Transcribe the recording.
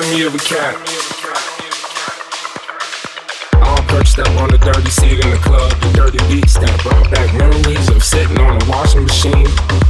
Me of a cat. All perched up on the dirty seat in the club, the dirty beats that brought back memories of sitting on a washing machine.